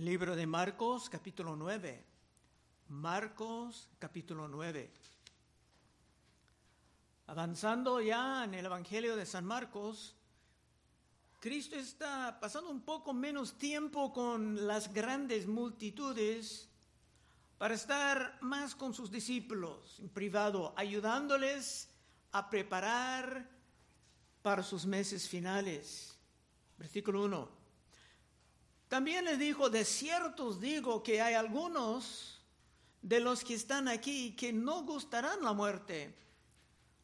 Libro de Marcos, capítulo 9. Marcos, capítulo 9. Avanzando ya en el Evangelio de San Marcos, Cristo está pasando un poco menos tiempo con las grandes multitudes para estar más con sus discípulos en privado, ayudándoles a preparar para sus meses finales. Versículo 1. También les dijo, de ciertos digo que hay algunos de los que están aquí que no gustarán la muerte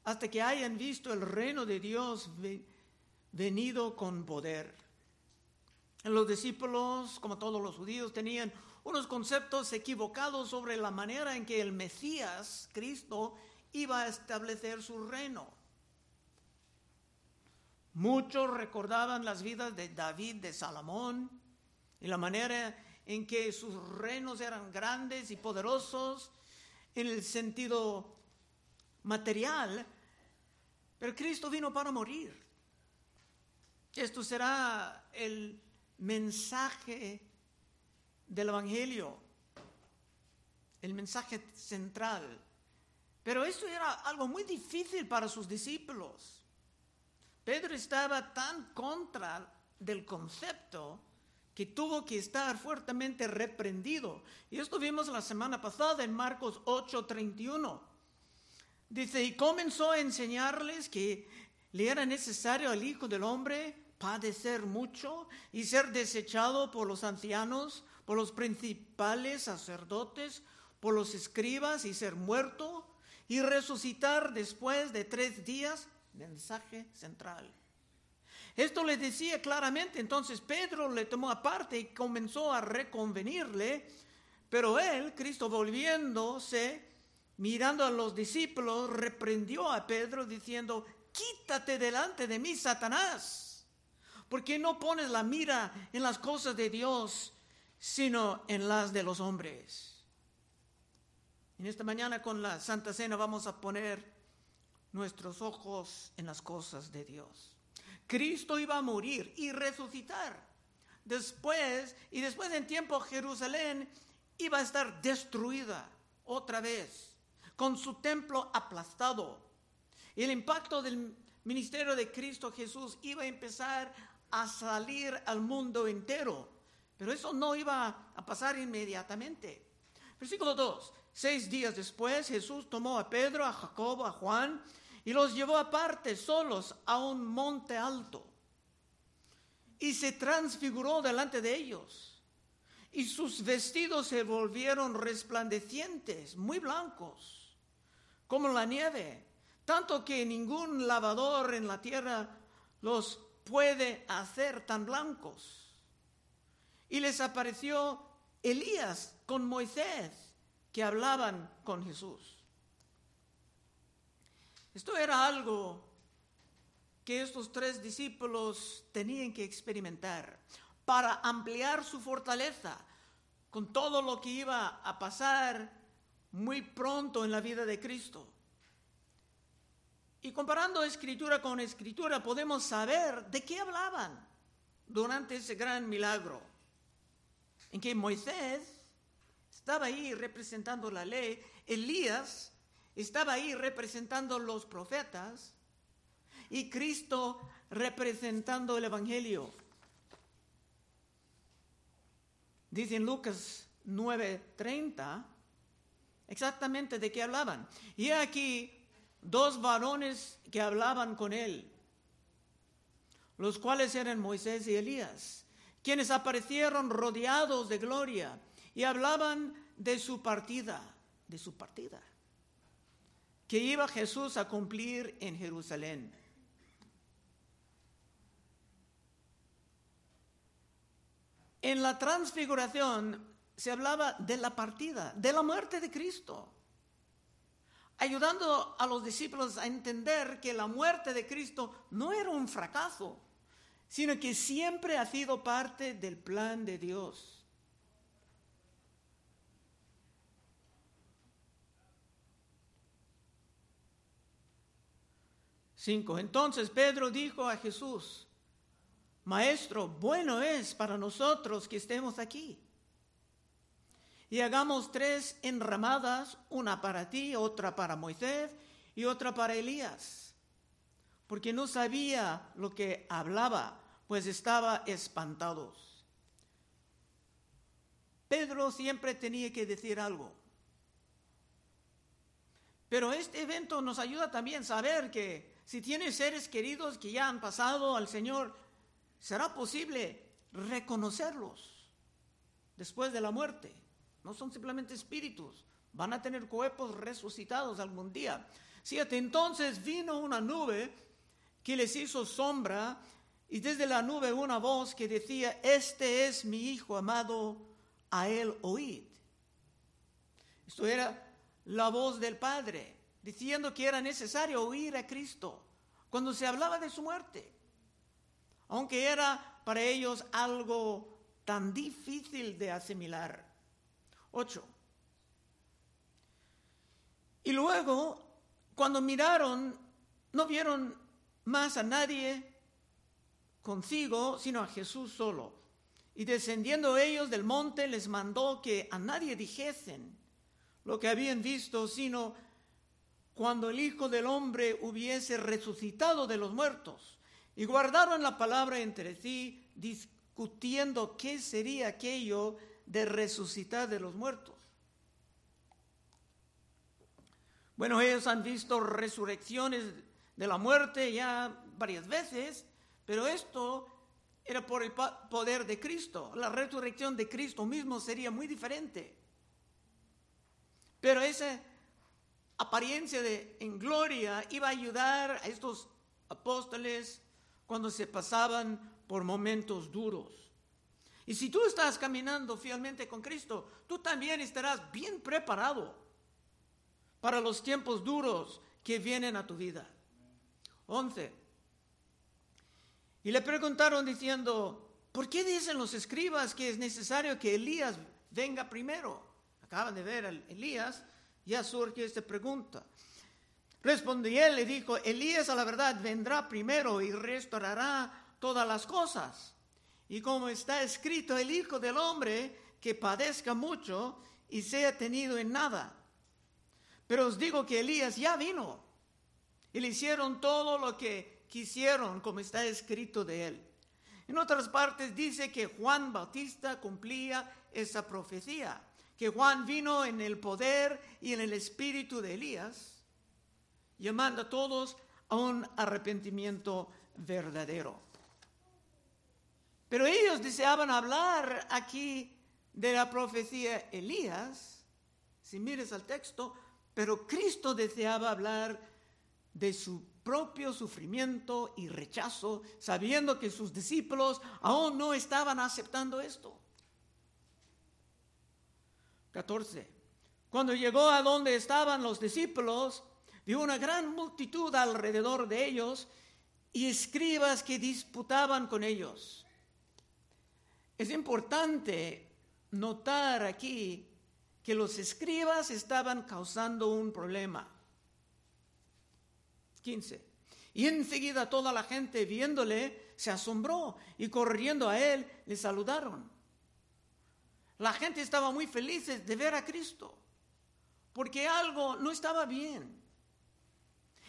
hasta que hayan visto el reino de Dios venido con poder. Los discípulos, como todos los judíos, tenían unos conceptos equivocados sobre la manera en que el Mesías, Cristo, iba a establecer su reino. Muchos recordaban las vidas de David, de Salomón, y la manera en que sus reinos eran grandes y poderosos en el sentido material, pero Cristo vino para morir. Esto será el mensaje del Evangelio, el mensaje central. Pero esto era algo muy difícil para sus discípulos. Pedro estaba tan contra del concepto que tuvo que estar fuertemente reprendido. Y esto vimos la semana pasada en Marcos 8:31. Dice, y comenzó a enseñarles que le era necesario al Hijo del Hombre padecer mucho y ser desechado por los ancianos, por los principales sacerdotes, por los escribas y ser muerto y resucitar después de tres días. Mensaje central. Esto le decía claramente, entonces Pedro le tomó aparte y comenzó a reconvenirle, pero él, Cristo volviéndose, mirando a los discípulos, reprendió a Pedro diciendo, quítate delante de mí, Satanás, porque no pones la mira en las cosas de Dios, sino en las de los hombres. En esta mañana con la Santa Cena vamos a poner nuestros ojos en las cosas de Dios. Cristo iba a morir y resucitar. Después, y después en tiempo Jerusalén iba a estar destruida otra vez, con su templo aplastado. Y el impacto del ministerio de Cristo Jesús iba a empezar a salir al mundo entero. Pero eso no iba a pasar inmediatamente. Versículo 2. Seis días después Jesús tomó a Pedro, a Jacobo, a Juan y los llevó aparte solos a un monte alto y se transfiguró delante de ellos y sus vestidos se volvieron resplandecientes, muy blancos, como la nieve, tanto que ningún lavador en la tierra los puede hacer tan blancos. Y les apareció Elías con Moisés, que hablaban con Jesús. Esto era algo que estos tres discípulos tenían que experimentar para ampliar su fortaleza con todo lo que iba a pasar muy pronto en la vida de Cristo. Y comparando escritura con escritura podemos saber de qué hablaban durante ese gran milagro, en que Moisés estaba ahí representando la ley, Elías estaba ahí representando los profetas y Cristo representando el Evangelio. Dice en Lucas 9:30 exactamente de qué hablaban. Y aquí dos varones que hablaban con él, los cuales eran Moisés y Elías, quienes aparecieron rodeados de gloria y hablaban de su partida, de su partida que iba Jesús a cumplir en Jerusalén. En la transfiguración se hablaba de la partida, de la muerte de Cristo, ayudando a los discípulos a entender que la muerte de Cristo no era un fracaso, sino que siempre ha sido parte del plan de Dios. 5. Entonces Pedro dijo a Jesús, Maestro, bueno es para nosotros que estemos aquí. y hagamos tres enramadas, una para ti, otra para Moisés y otra para Elías, porque no sabía lo que hablaba, pues estaba espantados. Pedro siempre tenía que decir algo. Pero este evento nos ayuda también a saber que si tienes seres queridos que ya han pasado al Señor, será posible reconocerlos después de la muerte. No son simplemente espíritus, van a tener cuerpos resucitados algún día. Siete, entonces vino una nube que les hizo sombra y desde la nube una voz que decía, este es mi Hijo amado, a él oíd. Esto era la voz del Padre, diciendo que era necesario oír a Cristo cuando se hablaba de su muerte. Aunque era para ellos algo tan difícil de asimilar. Ocho. Y luego, cuando miraron, no vieron más a nadie consigo, sino a Jesús solo. Y descendiendo ellos del monte, les mandó que a nadie dijesen lo que habían visto, sino cuando el Hijo del Hombre hubiese resucitado de los muertos. Y guardaron la palabra entre sí, discutiendo qué sería aquello de resucitar de los muertos. Bueno, ellos han visto resurrecciones de la muerte ya varias veces, pero esto era por el poder de Cristo. La resurrección de Cristo mismo sería muy diferente. Pero esa apariencia de en gloria iba a ayudar a estos apóstoles cuando se pasaban por momentos duros. Y si tú estás caminando fielmente con Cristo, tú también estarás bien preparado para los tiempos duros que vienen a tu vida. 11. Y le preguntaron diciendo, ¿por qué dicen los escribas que es necesario que Elías venga primero? Acaban de ver a Elías, ya surge esta pregunta. Respondió él, le dijo, Elías a la verdad vendrá primero y restaurará todas las cosas. Y como está escrito, el Hijo del Hombre que padezca mucho y sea tenido en nada. Pero os digo que Elías ya vino y le hicieron todo lo que quisieron, como está escrito de él. En otras partes dice que Juan Bautista cumplía esa profecía, que Juan vino en el poder y en el espíritu de Elías, llamando a todos a un arrepentimiento verdadero. Pero ellos deseaban hablar aquí de la profecía Elías, si mires al texto, pero Cristo deseaba hablar de su propio sufrimiento y rechazo, sabiendo que sus discípulos aún no estaban aceptando esto. 14. Cuando llegó a donde estaban los discípulos, vio una gran multitud alrededor de ellos y escribas que disputaban con ellos. Es importante notar aquí que los escribas estaban causando un problema. 15. Y enseguida toda la gente viéndole se asombró y corriendo a él le saludaron. La gente estaba muy feliz de ver a Cristo porque algo no estaba bien.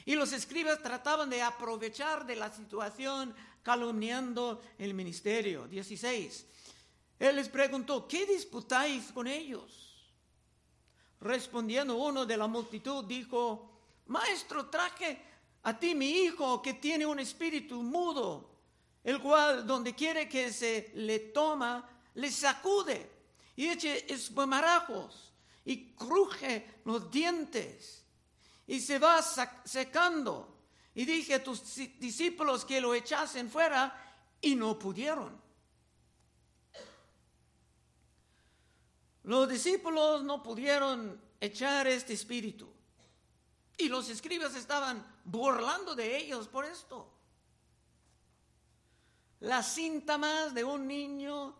Y los escribas trataban de aprovechar de la situación calumniando el ministerio. 16. Él les preguntó, ¿qué disputáis con ellos? Respondiendo uno de la multitud, dijo, Maestro, traje a ti mi hijo que tiene un espíritu mudo, el cual donde quiere que se le toma, le sacude y eche espumarajos y cruje los dientes y se va secando. Y dije a tus discípulos que lo echasen fuera y no pudieron. Los discípulos no pudieron echar este espíritu. Y los escribas estaban burlando de ellos por esto. Las síntomas de un niño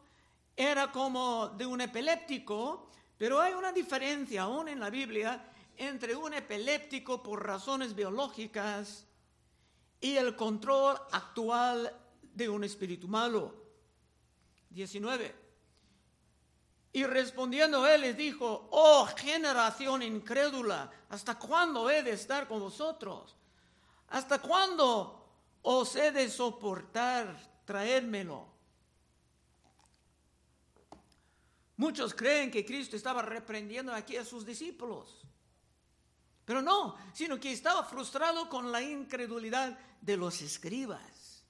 era como de un epiléptico, pero hay una diferencia aún en la Biblia entre un epiléptico por razones biológicas y el control actual de un espíritu malo. 19. Y respondiendo él les dijo, oh generación incrédula, ¿hasta cuándo he de estar con vosotros? ¿Hasta cuándo os he de soportar? Traérmelo. Muchos creen que Cristo estaba reprendiendo aquí a sus discípulos. Pero no, sino que estaba frustrado con la incredulidad de los escribas.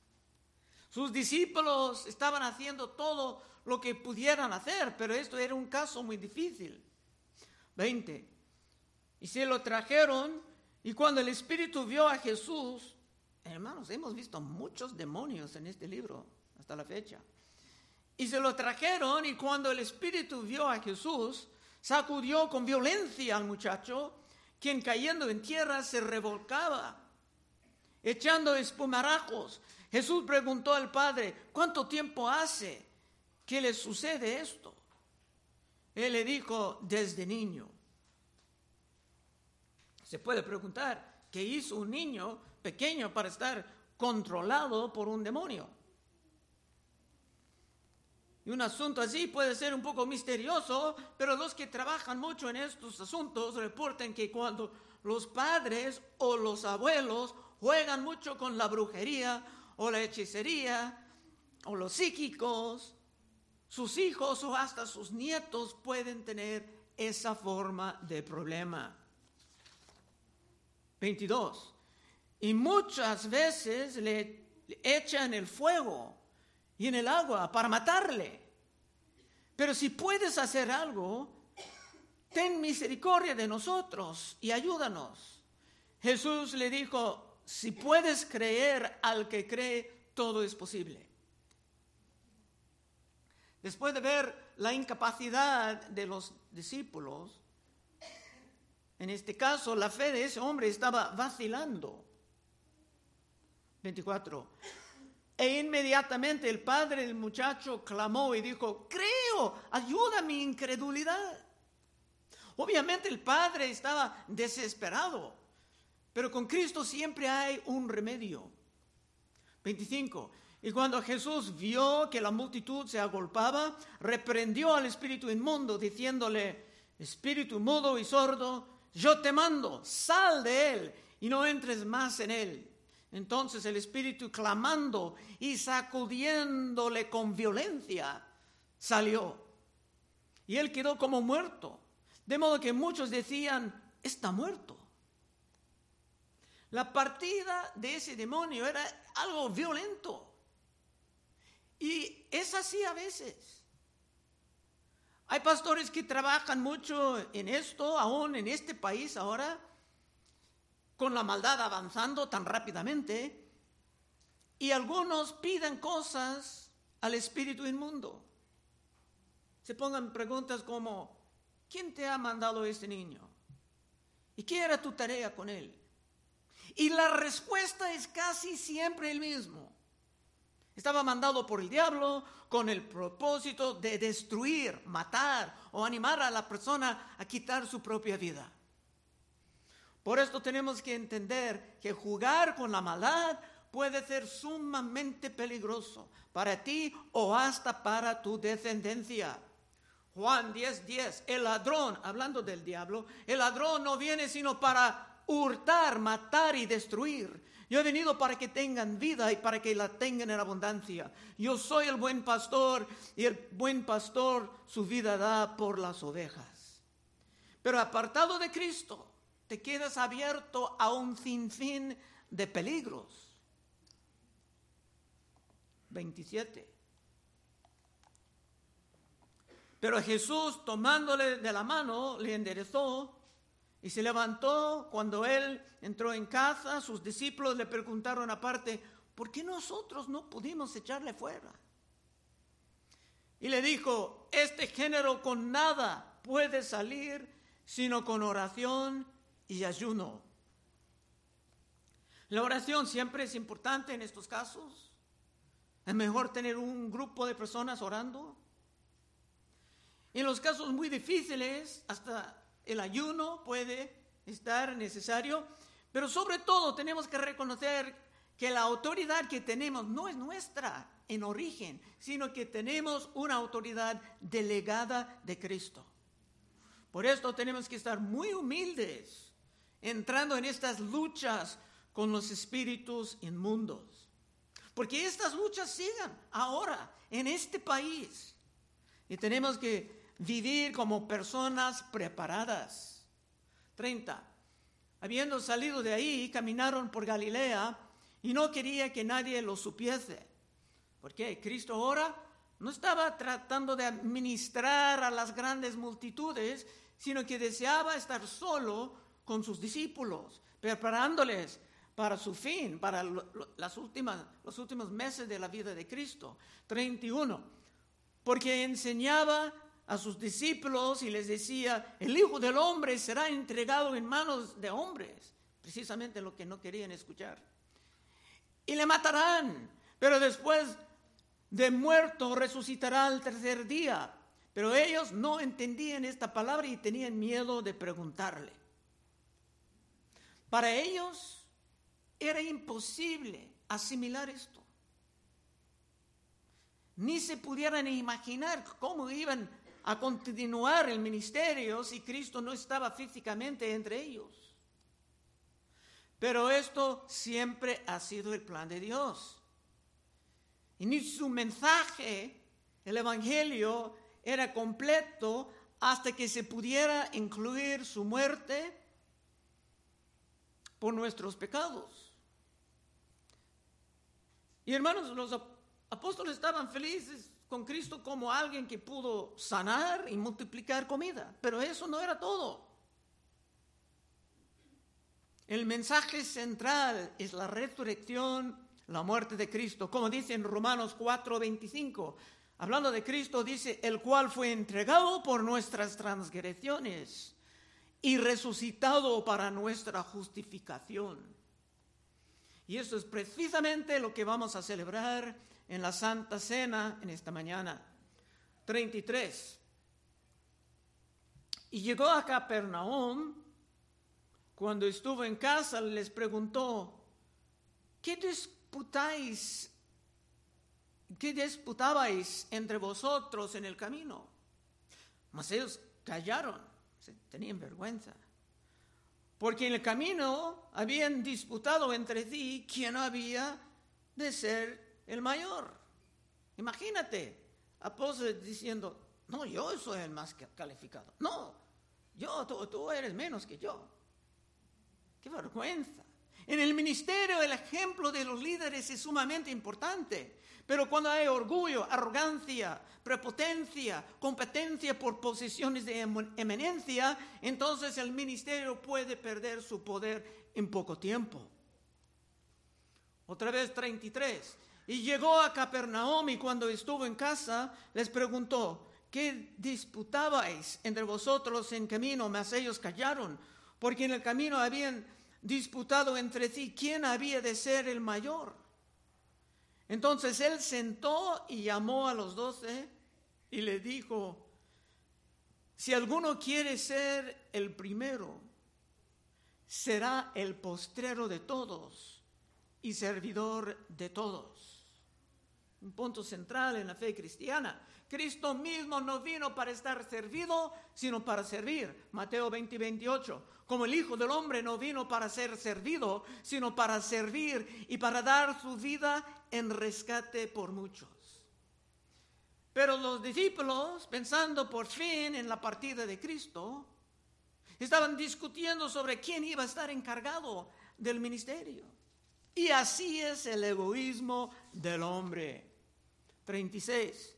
Sus discípulos estaban haciendo todo lo que pudieran hacer, pero esto era un caso muy difícil. 20. Y se lo trajeron y cuando el Espíritu vio a Jesús, hermanos, hemos visto muchos demonios en este libro hasta la fecha. Y se lo trajeron y cuando el Espíritu vio a Jesús, sacudió con violencia al muchacho, quien cayendo en tierra se revolcaba, echando espumarajos. Jesús preguntó al Padre, ¿cuánto tiempo hace ¿qué le sucede esto? Él le dijo, desde niño. Se puede preguntar, ¿qué hizo un niño pequeño para estar controlado por un demonio? Y un asunto así puede ser un poco misterioso, pero los que trabajan mucho en estos asuntos reportan que cuando los padres o los abuelos juegan mucho con la brujería o la hechicería o los psíquicos, sus hijos o hasta sus nietos pueden tener esa forma de problema. 22. Y muchas veces le echan el fuego y en el agua para matarle. Pero si puedes hacer algo, ten misericordia de nosotros y ayúdanos. Jesús le dijo, si puedes creer al que cree, todo es posible. Después de ver la incapacidad de los discípulos, en este caso la fe de ese hombre estaba vacilando. 24. E inmediatamente el padre del muchacho clamó y dijo, creo, ayuda mi incredulidad. Obviamente el padre estaba desesperado, pero con Cristo siempre hay un remedio. 25. Y cuando Jesús vio que la multitud se agolpaba, reprendió al espíritu inmundo, diciéndole, espíritu mudo y sordo, yo te mando, sal de él y no entres más en él. Entonces el espíritu clamando y sacudiéndole con violencia, salió. Y él quedó como muerto. De modo que muchos decían, está muerto. La partida de ese demonio era algo violento. Y es así a veces. Hay pastores que trabajan mucho en esto, aún en este país ahora, con la maldad avanzando tan rápidamente, y algunos piden cosas al espíritu inmundo. Se pongan preguntas como, ¿quién te ha mandado este niño? ¿Y qué era tu tarea con él? Y la respuesta es casi siempre el mismo. Estaba mandado por el diablo con el propósito de destruir, matar o animar a la persona a quitar su propia vida. Por esto tenemos que entender que jugar con la maldad puede ser sumamente peligroso para ti o hasta para tu descendencia. Juan 10:10, 10, el ladrón, hablando del diablo, el ladrón no viene sino para hurtar, matar y destruir. Yo he venido para que tengan vida y para que la tengan en abundancia. Yo soy el buen pastor y el buen pastor su vida da por las ovejas. Pero apartado de Cristo, te quedas abierto a un sinfín de peligros. 27. Pero Jesús, tomándole de la mano, le enderezó y se levantó cuando él entró en casa, sus discípulos le preguntaron aparte, ¿por qué nosotros no pudimos echarle fuera? Y le dijo, este género con nada puede salir sino con oración y ayuno. La oración siempre es importante en estos casos. Es mejor tener un grupo de personas orando. En los casos muy difíciles, hasta el ayuno puede estar necesario, pero sobre todo tenemos que reconocer que la autoridad que tenemos no es nuestra en origen, sino que tenemos una autoridad delegada de Cristo. Por esto tenemos que estar muy humildes, entrando en estas luchas con los espíritus inmundos. Porque estas luchas sigan ahora en este país. Y tenemos que vivir como personas preparadas. 30. Habiendo salido de ahí, caminaron por Galilea y no quería que nadie lo supiese. Porque Cristo ahora no estaba tratando de administrar a las grandes multitudes, sino que deseaba estar solo con sus discípulos, preparándoles para su fin, para las últimas, los últimos meses de la vida de Cristo. 31. Porque enseñaba a sus discípulos y les decía, el Hijo del Hombre será entregado en manos de hombres, precisamente lo que no querían escuchar. Y le matarán, pero después de muerto resucitará al tercer día. Pero ellos no entendían esta palabra y tenían miedo de preguntarle. Para ellos era imposible asimilar esto. Ni se pudieran imaginar cómo iban a continuar el ministerio si Cristo no estaba físicamente entre ellos. Pero esto siempre ha sido el plan de Dios. Y ni su mensaje, el Evangelio, era completo hasta que se pudiera incluir su muerte por nuestros pecados. Y hermanos, los apóstoles estaban felices con Cristo como alguien que pudo sanar y multiplicar comida. Pero eso no era todo. El mensaje central es la resurrección, la muerte de Cristo. Como dice en Romanos 4:25, hablando de Cristo, dice, el cual fue entregado por nuestras transgresiones y resucitado para nuestra justificación. Y eso es precisamente lo que vamos a celebrar en la Santa Cena en esta mañana. 33. Y llegó a Capernaum, cuando estuvo en casa, les preguntó, ¿qué disputáis? ¿Qué disputabais entre vosotros en el camino? Mas ellos callaron, tenían vergüenza. Porque en el camino habían disputado entre sí quién había de ser el mayor. Imagínate, apóstoles diciendo, no, yo soy el más calificado. No, yo, tú, tú eres menos que yo. Qué vergüenza. En el ministerio el ejemplo de los líderes es sumamente importante, pero cuando hay orgullo, arrogancia, prepotencia, competencia por posiciones de eminencia, entonces el ministerio puede perder su poder en poco tiempo. Otra vez 33. Y llegó a Capernaum y cuando estuvo en casa les preguntó, ¿qué disputabais entre vosotros en camino? Mas ellos callaron, porque en el camino habían disputado entre sí quién había de ser el mayor. Entonces él sentó y llamó a los doce y le dijo, si alguno quiere ser el primero, será el postrero de todos y servidor de todos un punto central en la fe cristiana. Cristo mismo no vino para estar servido, sino para servir. Mateo 20, 28. Como el Hijo del Hombre no vino para ser servido, sino para servir y para dar su vida en rescate por muchos. Pero los discípulos, pensando por fin en la partida de Cristo, estaban discutiendo sobre quién iba a estar encargado del ministerio. Y así es el egoísmo del hombre. 36.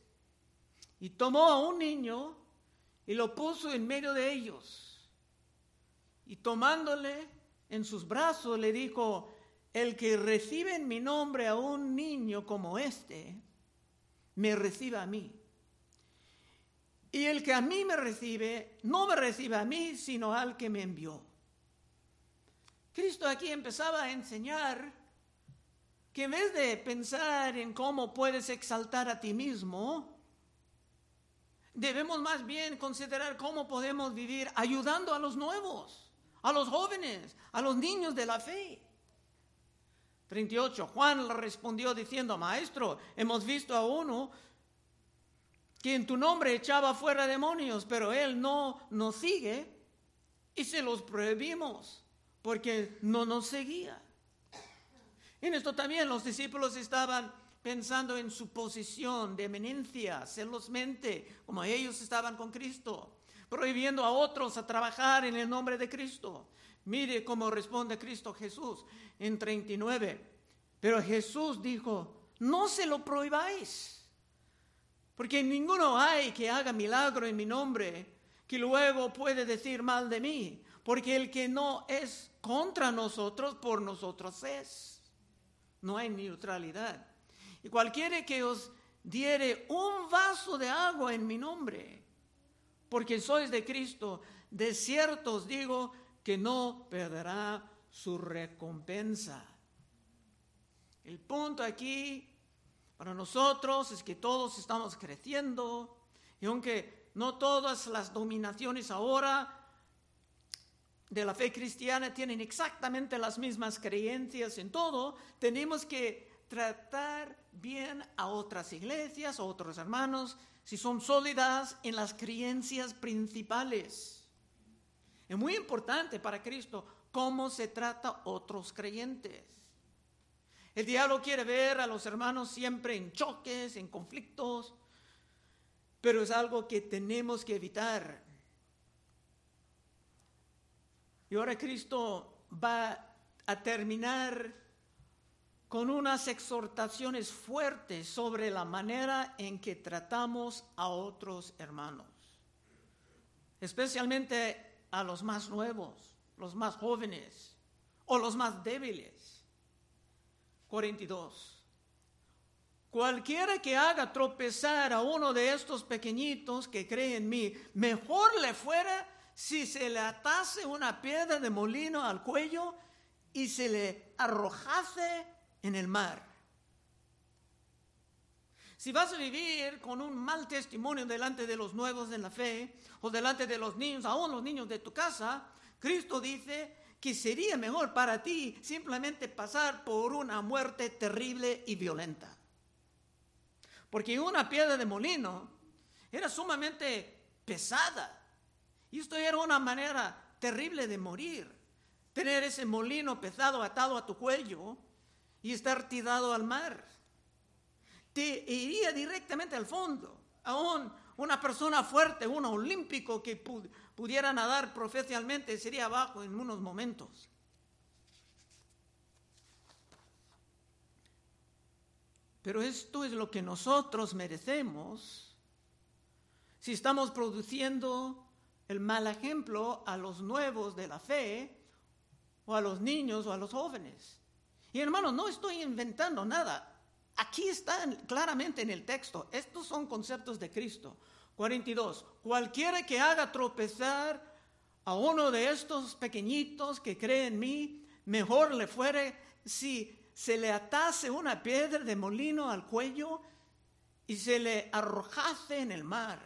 Y tomó a un niño y lo puso en medio de ellos. Y tomándole en sus brazos le dijo, el que recibe en mi nombre a un niño como este, me recibe a mí. Y el que a mí me recibe, no me recibe a mí, sino al que me envió. Cristo aquí empezaba a enseñar que en vez de pensar en cómo puedes exaltar a ti mismo, debemos más bien considerar cómo podemos vivir ayudando a los nuevos, a los jóvenes, a los niños de la fe. 38. Juan le respondió diciendo, Maestro, hemos visto a uno que en tu nombre echaba fuera demonios, pero él no nos sigue y se los prohibimos porque no nos seguía. En esto también los discípulos estaban pensando en su posición de eminencia, celosmente, como ellos estaban con Cristo, prohibiendo a otros a trabajar en el nombre de Cristo. Mire cómo responde Cristo Jesús en 39. Pero Jesús dijo, no se lo prohibáis, porque ninguno hay que haga milagro en mi nombre que luego puede decir mal de mí, porque el que no es contra nosotros, por nosotros es. No hay neutralidad. Y cualquiera que os diere un vaso de agua en mi nombre, porque sois de Cristo, de cierto os digo que no perderá su recompensa. El punto aquí para nosotros es que todos estamos creciendo y aunque no todas las dominaciones ahora de la fe cristiana tienen exactamente las mismas creencias en todo, tenemos que tratar bien a otras iglesias, a otros hermanos, si son sólidas en las creencias principales. Es muy importante para Cristo cómo se trata a otros creyentes. El diablo quiere ver a los hermanos siempre en choques, en conflictos, pero es algo que tenemos que evitar. Y ahora Cristo va a terminar con unas exhortaciones fuertes sobre la manera en que tratamos a otros hermanos, especialmente a los más nuevos, los más jóvenes o los más débiles. 42. Cualquiera que haga tropezar a uno de estos pequeñitos que cree en mí, mejor le fuera si se le atase una piedra de molino al cuello y se le arrojase en el mar. Si vas a vivir con un mal testimonio delante de los nuevos en la fe o delante de los niños, aún los niños de tu casa, Cristo dice que sería mejor para ti simplemente pasar por una muerte terrible y violenta. Porque una piedra de molino era sumamente pesada. Y esto era una manera terrible de morir. Tener ese molino pesado atado a tu cuello y estar tirado al mar. Te iría directamente al fondo. Aún una persona fuerte, un olímpico que pudiera nadar profesionalmente sería abajo en unos momentos. Pero esto es lo que nosotros merecemos si estamos produciendo el mal ejemplo a los nuevos de la fe o a los niños o a los jóvenes. Y hermano, no estoy inventando nada. Aquí está claramente en el texto. Estos son conceptos de Cristo. 42. Cualquiera que haga tropezar a uno de estos pequeñitos que cree en mí, mejor le fuere si se le atase una piedra de molino al cuello y se le arrojase en el mar.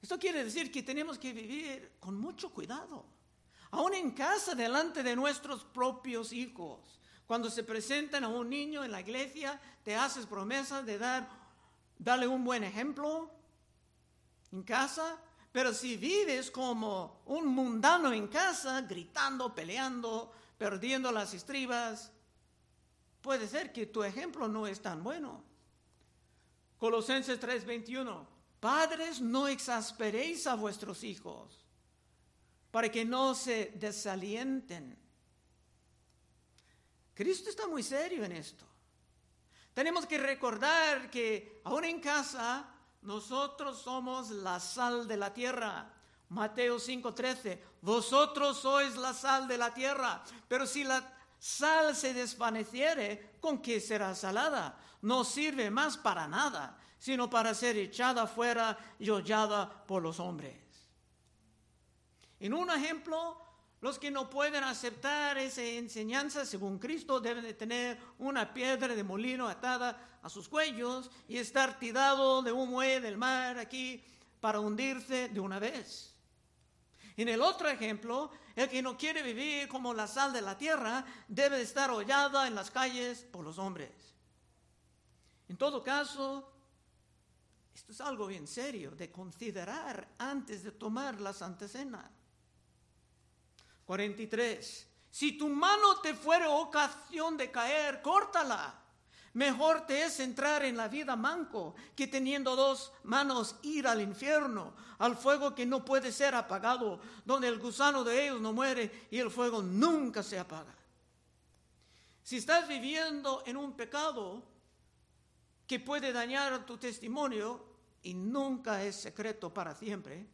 Esto quiere decir que tenemos que vivir con mucho cuidado aún en casa, delante de nuestros propios hijos. Cuando se presentan a un niño en la iglesia, te haces promesas de dar, darle un buen ejemplo en casa, pero si vives como un mundano en casa, gritando, peleando, perdiendo las estribas, puede ser que tu ejemplo no es tan bueno. Colosenses 3:21, padres, no exasperéis a vuestros hijos para que no se desalienten. Cristo está muy serio en esto. Tenemos que recordar que aún en casa nosotros somos la sal de la tierra. Mateo 5:13, vosotros sois la sal de la tierra, pero si la sal se desvaneciere, ¿con qué será salada? No sirve más para nada, sino para ser echada fuera y hollada por los hombres. En un ejemplo, los que no pueden aceptar esa enseñanza según Cristo deben de tener una piedra de molino atada a sus cuellos y estar tirado de un muelle del mar aquí para hundirse de una vez. En el otro ejemplo, el que no quiere vivir como la sal de la tierra debe estar hollada en las calles por los hombres. En todo caso, esto es algo bien serio de considerar antes de tomar la Santa Cena. 43. Si tu mano te fuera ocasión de caer, córtala. Mejor te es entrar en la vida manco que teniendo dos manos ir al infierno, al fuego que no puede ser apagado, donde el gusano de ellos no muere y el fuego nunca se apaga. Si estás viviendo en un pecado que puede dañar tu testimonio y nunca es secreto para siempre,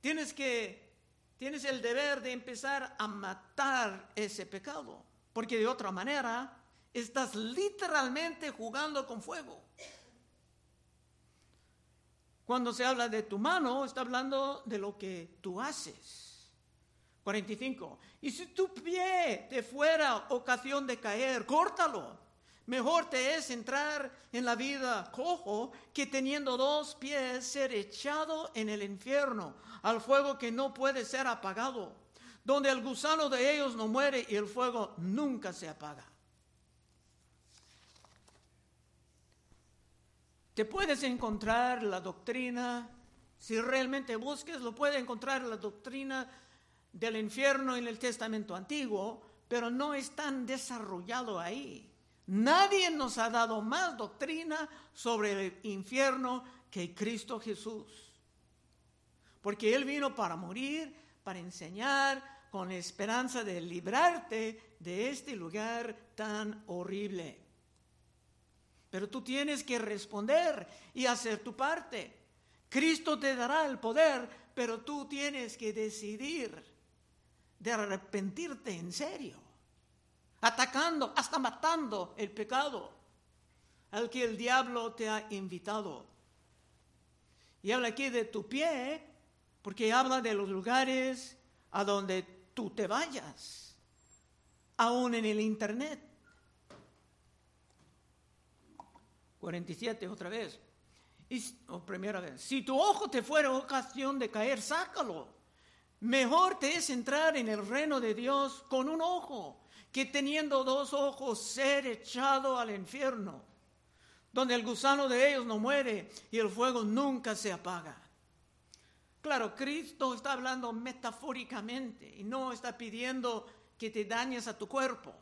tienes que tienes el deber de empezar a matar ese pecado, porque de otra manera Estás literalmente jugando con fuego. Cuando se habla de tu mano, está hablando de lo que tú haces. 45. Y si tu pie te fuera ocasión de caer, córtalo. Mejor te es entrar en la vida cojo que teniendo dos pies ser echado en el infierno, al fuego que no puede ser apagado, donde el gusano de ellos no muere y el fuego nunca se apaga. Te puedes encontrar la doctrina, si realmente busques, lo puedes encontrar la doctrina del infierno en el Testamento Antiguo, pero no es tan desarrollado ahí. Nadie nos ha dado más doctrina sobre el infierno que Cristo Jesús. Porque Él vino para morir, para enseñar, con esperanza de librarte de este lugar tan horrible. Pero tú tienes que responder y hacer tu parte. Cristo te dará el poder, pero tú tienes que decidir de arrepentirte en serio, atacando, hasta matando el pecado al que el diablo te ha invitado. Y habla aquí de tu pie, porque habla de los lugares a donde tú te vayas, aún en el Internet. 47 otra vez. Y, o primera vez. Si tu ojo te fuera ocasión de caer, sácalo. Mejor te es entrar en el reino de Dios con un ojo que teniendo dos ojos ser echado al infierno, donde el gusano de ellos no muere y el fuego nunca se apaga. Claro, Cristo está hablando metafóricamente y no está pidiendo que te dañes a tu cuerpo.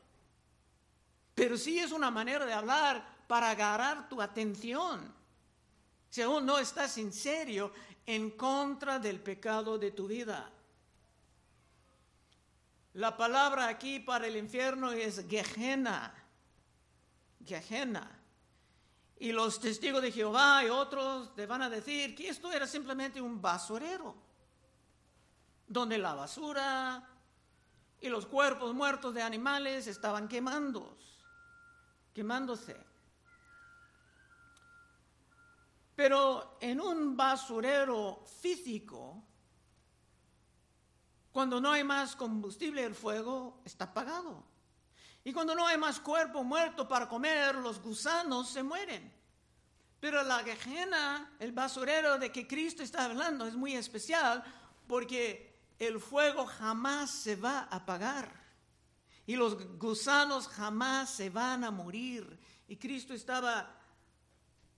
Pero sí es una manera de hablar para agarrar tu atención. Si aún no estás en serio en contra del pecado de tu vida. La palabra aquí para el infierno es Gehenna. Gehenna. Y los testigos de Jehová y otros te van a decir que esto era simplemente un basurero, donde la basura y los cuerpos muertos de animales estaban quemando, quemándose. Pero en un basurero físico, cuando no hay más combustible, el fuego está apagado. Y cuando no hay más cuerpo muerto para comer, los gusanos se mueren. Pero la gejena, el basurero de que Cristo está hablando, es muy especial porque el fuego jamás se va a apagar. Y los gusanos jamás se van a morir. Y Cristo estaba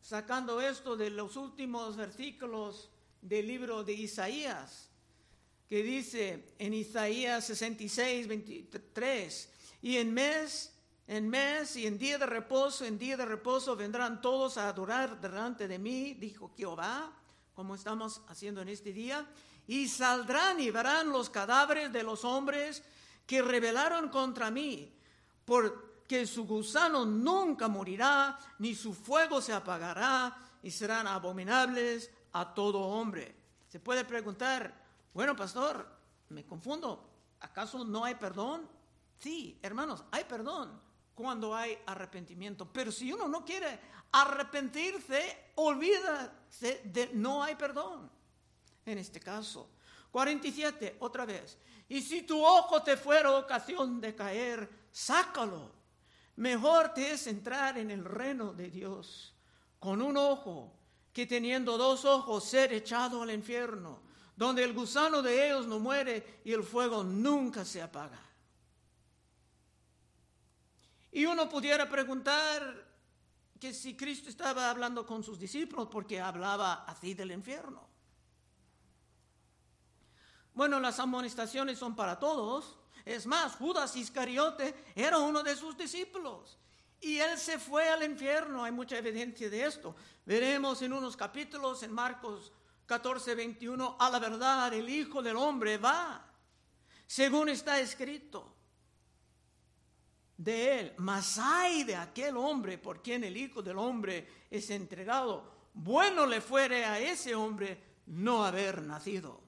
sacando esto de los últimos versículos del libro de Isaías, que dice en Isaías 66, 23, y en mes, en mes y en día de reposo, en día de reposo vendrán todos a adorar delante de mí, dijo Jehová, como estamos haciendo en este día, y saldrán y verán los cadáveres de los hombres que rebelaron contra mí, por que su gusano nunca morirá, ni su fuego se apagará, y serán abominables a todo hombre. Se puede preguntar, bueno, pastor, me confundo, ¿acaso no hay perdón? Sí, hermanos, hay perdón cuando hay arrepentimiento, pero si uno no quiere arrepentirse, olvídase de no hay perdón. En este caso, 47, otra vez. Y si tu ojo te fuera ocasión de caer, sácalo Mejor te es entrar en el reino de Dios con un ojo que teniendo dos ojos ser echado al infierno, donde el gusano de ellos no muere y el fuego nunca se apaga. Y uno pudiera preguntar que si Cristo estaba hablando con sus discípulos porque hablaba así del infierno. Bueno, las amonestaciones son para todos. Es más, Judas Iscariote era uno de sus discípulos. Y él se fue al infierno. Hay mucha evidencia de esto. Veremos en unos capítulos en Marcos 14, 21. A la verdad, el Hijo del Hombre va, según está escrito de él. Mas hay de aquel hombre por quien el Hijo del Hombre es entregado. Bueno le fuere a ese hombre no haber nacido.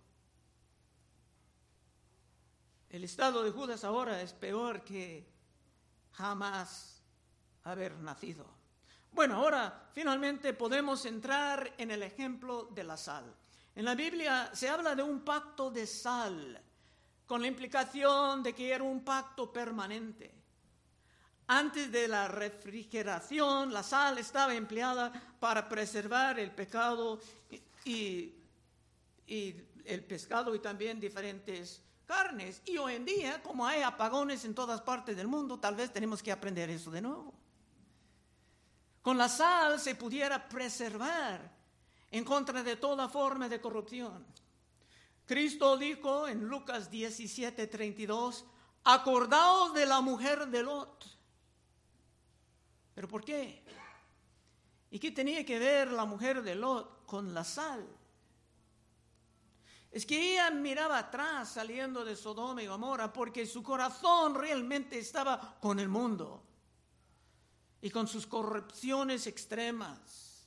El estado de Judas ahora es peor que jamás haber nacido. Bueno, ahora finalmente podemos entrar en el ejemplo de la sal. En la Biblia se habla de un pacto de sal, con la implicación de que era un pacto permanente. Antes de la refrigeración, la sal estaba empleada para preservar el pecado y, el pescado y también diferentes carnes. Y hoy en día, como hay apagones en todas partes del mundo, tal vez tenemos que aprender eso de nuevo. Con la sal se pudiera preservar en contra de toda forma de corrupción. Cristo dijo en Lucas 17, 32, acordaos de la mujer de Lot. ¿Pero por qué? ¿Y qué tenía que ver la mujer de Lot con la sal? Es que ella miraba atrás saliendo de Sodoma y Gomorra porque su corazón realmente estaba con el mundo y con sus corrupciones extremas.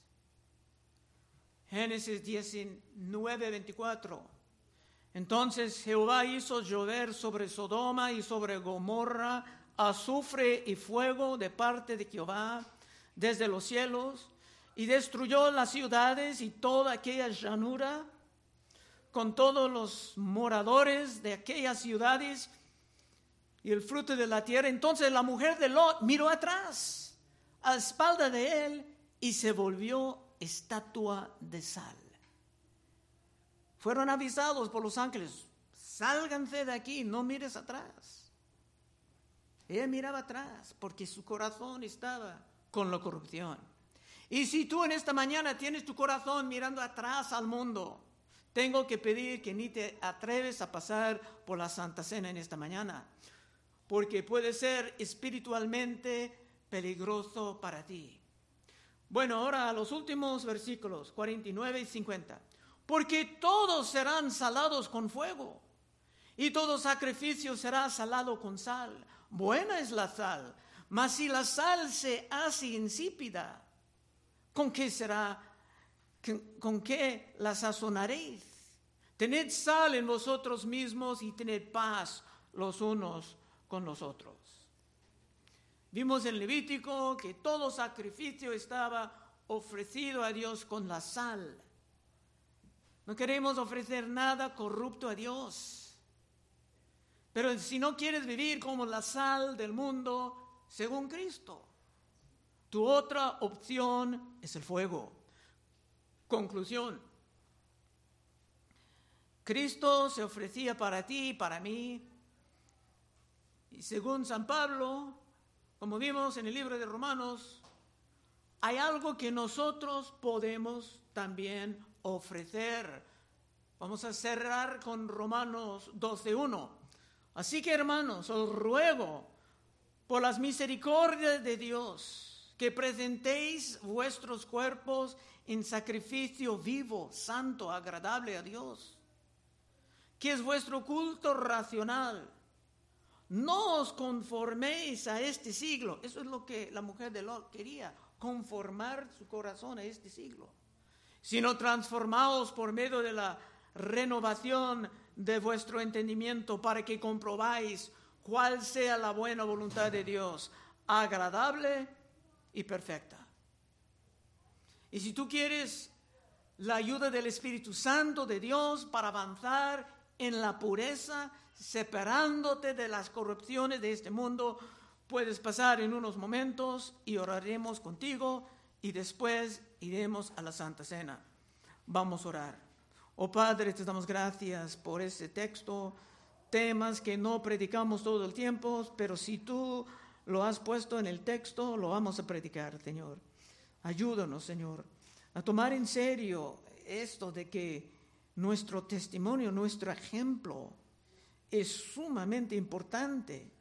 Génesis 19, 24. Entonces Jehová hizo llover sobre Sodoma y sobre Gomorra azufre y fuego de parte de Jehová desde los cielos y destruyó las ciudades y toda aquella llanura con todos los moradores de aquellas ciudades y el fruto de la tierra. Entonces la mujer de Lot miró atrás, a espalda de él, y se volvió estatua de sal. Fueron avisados por los ángeles, sálganse de aquí, no mires atrás. Ella miraba atrás porque su corazón estaba con la corrupción. Y si tú en esta mañana tienes tu corazón mirando atrás al mundo, tengo que pedir que ni te atreves a pasar por la Santa Cena en esta mañana, porque puede ser espiritualmente peligroso para ti. Bueno, ahora a los últimos versículos 49 y 50. Porque todos serán salados con fuego, y todo sacrificio será salado con sal. Buena es la sal, mas si la sal se hace insípida, ¿con qué será ¿Con qué la sazonaréis? Tened sal en vosotros mismos y tened paz los unos con los otros. Vimos en Levítico que todo sacrificio estaba ofrecido a Dios con la sal. No queremos ofrecer nada corrupto a Dios. Pero si no quieres vivir como la sal del mundo, según Cristo, tu otra opción es el fuego. Conclusión. Cristo se ofrecía para ti y para mí. Y según San Pablo, como vimos en el libro de Romanos, hay algo que nosotros podemos también ofrecer. Vamos a cerrar con Romanos 12.1. Así que hermanos, os ruego por las misericordias de Dios que presentéis vuestros cuerpos en sacrificio vivo, santo, agradable a Dios, que es vuestro culto racional. No os conforméis a este siglo. Eso es lo que la mujer de Lot quería, conformar su corazón a este siglo. Sino transformaos por medio de la renovación de vuestro entendimiento para que comprobáis cuál sea la buena voluntad de Dios, agradable y perfecta. Y si tú quieres la ayuda del Espíritu Santo de Dios para avanzar en la pureza, separándote de las corrupciones de este mundo, puedes pasar en unos momentos y oraremos contigo y después iremos a la Santa Cena. Vamos a orar. Oh Padre, te damos gracias por este texto, temas que no predicamos todo el tiempo, pero si tú lo has puesto en el texto, lo vamos a predicar, Señor. Ayúdanos, Señor, a tomar en serio esto de que nuestro testimonio, nuestro ejemplo es sumamente importante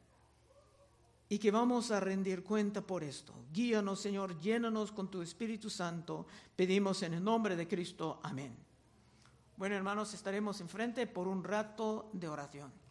y que vamos a rendir cuenta por esto. Guíanos, Señor, llénanos con tu Espíritu Santo. Pedimos en el nombre de Cristo. Amén. Bueno, hermanos, estaremos enfrente por un rato de oración.